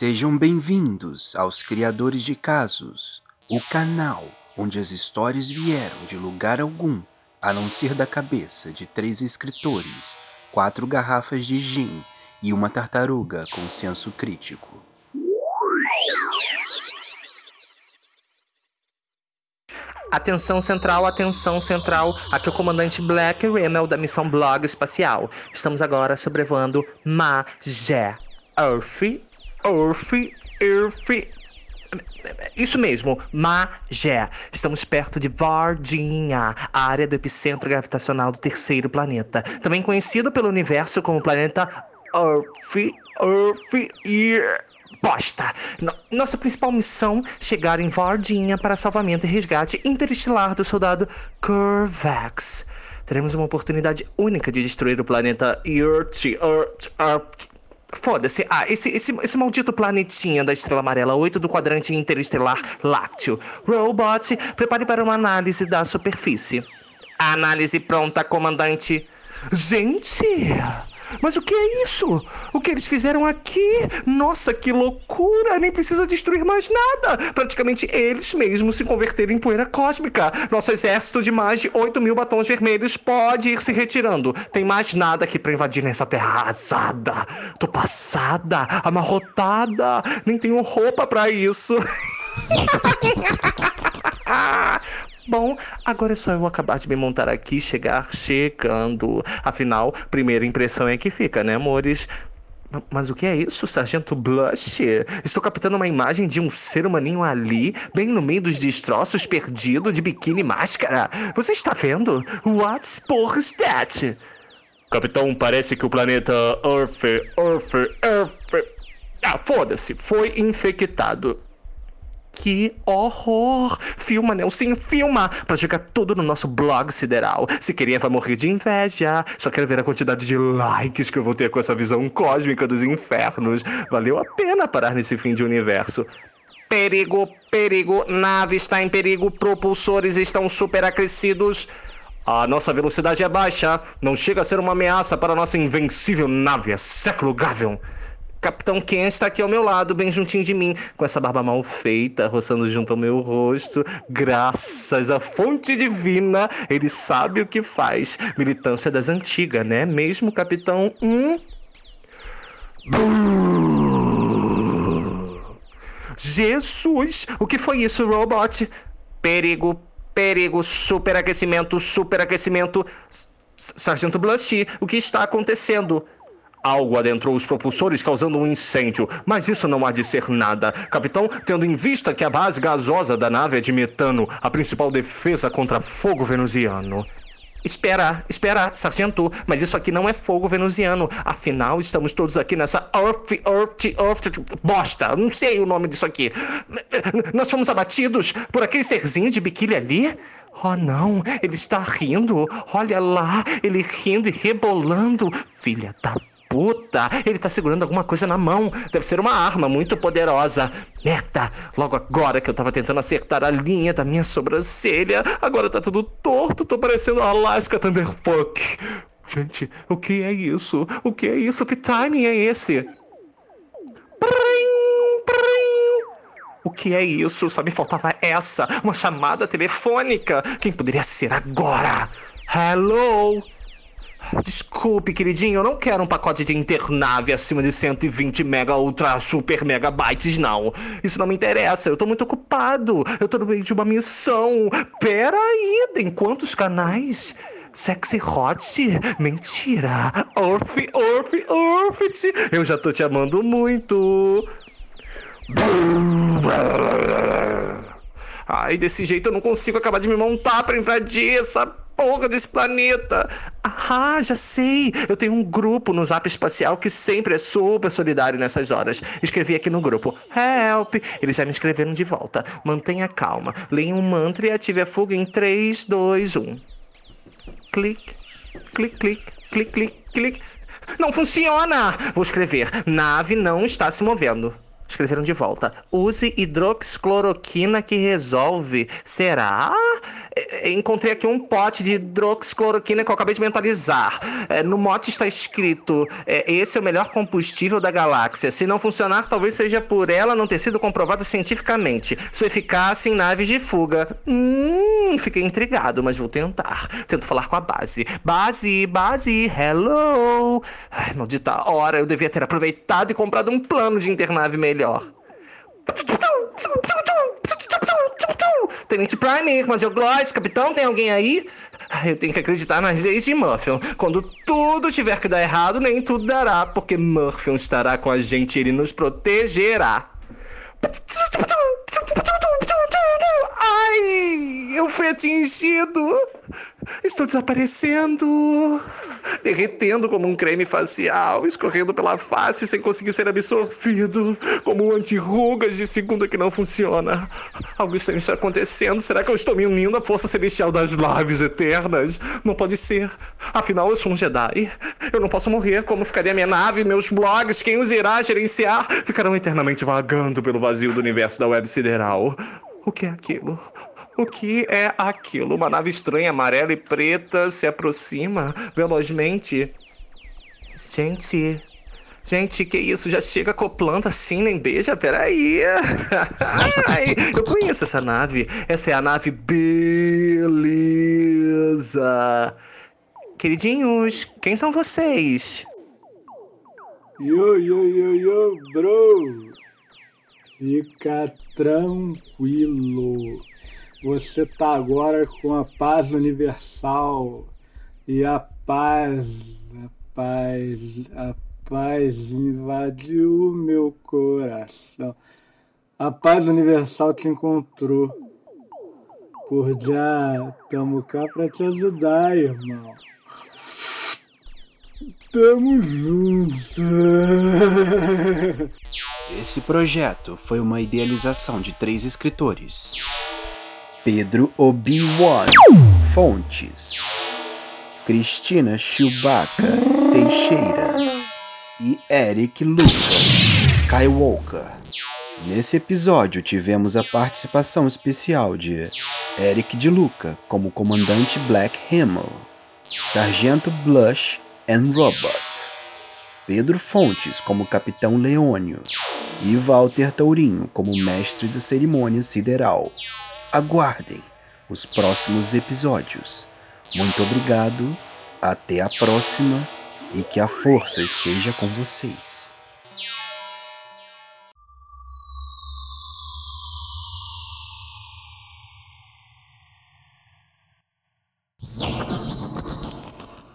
Sejam bem-vindos aos Criadores de Casos, o canal onde as histórias vieram de lugar algum, a não ser da cabeça de três escritores, quatro garrafas de gin e uma tartaruga com senso crítico. Atenção central, atenção central. Aqui é o comandante Black Rimmel da missão Blog Espacial. Estamos agora sobrevoando Magé. Earth, Earth, Earth. Isso mesmo, Magé. Estamos perto de Varginha, a área do epicentro gravitacional do terceiro planeta, também conhecido pelo universo como planeta Earth, Earth, bosta! No nossa principal missão, chegar em Varginha para salvamento e resgate interestelar do soldado Curvax. Teremos uma oportunidade única de destruir o planeta Earth, Earth, Earth. Foda-se. Ah, esse, esse, esse maldito planetinha da estrela amarela 8 do quadrante interestelar lácteo. Robot, prepare para uma análise da superfície. Análise pronta, comandante. Gente! Mas o que é isso? O que eles fizeram aqui? Nossa, que loucura! Nem precisa destruir mais nada! Praticamente eles mesmos se converteram em poeira cósmica. Nosso exército de mais de 8 mil batons vermelhos pode ir se retirando. Tem mais nada aqui para invadir nessa terra arrasada. Tô passada, amarrotada. Nem tenho roupa para isso. Bom, agora é só eu acabar de me montar aqui, chegar chegando. Afinal, primeira impressão é que fica, né, amores? Mas o que é isso, Sargento Blush? Estou captando uma imagem de um ser humaninho ali, bem no meio dos destroços, perdido, de biquíni e máscara. Você está vendo? What's por that? Capitão, parece que o planeta Earth, Earth, Earth... Ah, foda-se, foi infectado. Que horror! Filma, Nelson, filma! Pra jogar tudo no nosso blog sideral. Se queria, vai morrer de inveja. Só quero ver a quantidade de likes que eu vou ter com essa visão cósmica dos infernos. Valeu a pena parar nesse fim de universo. Perigo, perigo, nave está em perigo, propulsores estão superacrescidos. A nossa velocidade é baixa, não chega a ser uma ameaça para a nossa invencível nave, é século Gavion. Capitão Ken está aqui ao meu lado, bem juntinho de mim, com essa barba mal feita, roçando junto ao meu rosto. Graças à fonte divina, ele sabe o que faz. Militância das antigas, né? Mesmo, capitão? Hum? Jesus! O que foi isso, robot? Perigo, perigo, superaquecimento, superaquecimento. Sargento Blush, o que está acontecendo? Algo adentrou os propulsores causando um incêndio, mas isso não há de ser nada. Capitão, tendo em vista que a base gasosa da nave é de metano, a principal defesa contra fogo venusiano. Espera, espera, sargento, mas isso aqui não é fogo venusiano. Afinal, estamos todos aqui nessa Earth, Earth, Earth, bosta, não sei o nome disso aqui. Nós fomos abatidos por aquele serzinho de biquíni ali? Oh não, ele está rindo. Olha lá, ele rindo e rebolando. Filha da puta! Ele tá segurando alguma coisa na mão. Deve ser uma arma muito poderosa. Merda! Logo agora que eu tava tentando acertar a linha da minha sobrancelha, agora tá tudo torto. Tô parecendo Alaska Thunderfuck. Gente, o que é isso? O que é isso? Que timing é esse? Prim. O que é isso? Só me faltava essa, uma chamada telefônica. Quem poderia ser agora? Hello? Desculpe, queridinho, eu não quero um pacote de internave acima de 120 mega ultra super megabytes, não. Isso não me interessa, eu tô muito ocupado. Eu tô no meio de uma missão. Pera aí, tem quantos canais? Sexy Hot? Mentira! Orf, Orf, Orfit! Eu já tô te amando muito! Ai, desse jeito eu não consigo acabar de me montar pra invadir essa porra desse planeta. Ah, já sei. Eu tenho um grupo no Zap Espacial que sempre é super solidário nessas horas. Escrevi aqui no grupo. Help! Eles já me escreveram de volta. Mantenha calma. Leia um mantra e ative a fuga em 3, 2, 1. Clique, clique, clique, clique, clique, clique. Não funciona! Vou escrever. Nave não está se movendo. Escreveram de volta. Use hidroxicloroquina que resolve. Será? É, é, encontrei aqui um pote de hidroxicloroquina que eu acabei de mentalizar. É, no mote está escrito: esse é o melhor combustível da galáxia. Se não funcionar, talvez seja por ela não ter sido comprovada cientificamente. Sua eficácia em naves de fuga. Hum, fiquei intrigado, mas vou tentar. Tento falar com a base. Base, base, hello. Ai, maldita hora, eu devia ter aproveitado e comprado um plano de internave melhor. Tenente Prime, Major Gloss, capitão, tem alguém aí? Eu tenho que acreditar nas leis de Murphy. Quando tudo tiver que dar errado, nem tudo dará, porque Murphy estará com a gente e ele nos protegerá. Eu fui atingido. Estou desaparecendo derretendo como um creme facial, escorrendo pela face sem conseguir ser absorvido, como um anti-rugas de segunda que não funciona. Algo estranho está acontecendo. Será que eu estou me unindo à força celestial das lives eternas? Não pode ser. Afinal, eu sou um Jedi. Eu não posso morrer. Como ficaria minha nave, meus blogs? Quem os irá gerenciar? Ficarão eternamente vagando pelo vazio do universo da web sideral. O que é aquilo? O que é aquilo? Uma nave estranha, amarela e preta, se aproxima velozmente. Gente. Gente, que isso? Já chega acoplando assim, nem beija? Peraí. Ai, eu conheço essa nave. Essa é a nave Beleza. Queridinhos, quem são vocês? Yo, yo, yo, yo, bro. Fica tranquilo. Você tá agora com a paz universal e a paz, a paz, a paz invadiu o meu coração. A paz universal te encontrou. Por já, tamo cá pra te ajudar, irmão. Tamo juntos. Esse projeto foi uma idealização de três escritores. Pedro Obi-Wan Fontes, Cristina Chewbacca Teixeira e Eric Lucas Skywalker. Nesse episódio tivemos a participação especial de Eric de Luca como comandante Black Himmel, Sargento Blush and Robot, Pedro Fontes como capitão Leônio e Walter Tourinho como mestre de cerimônia sideral aguardem os próximos episódios. Muito obrigado, até a próxima e que a força esteja com vocês.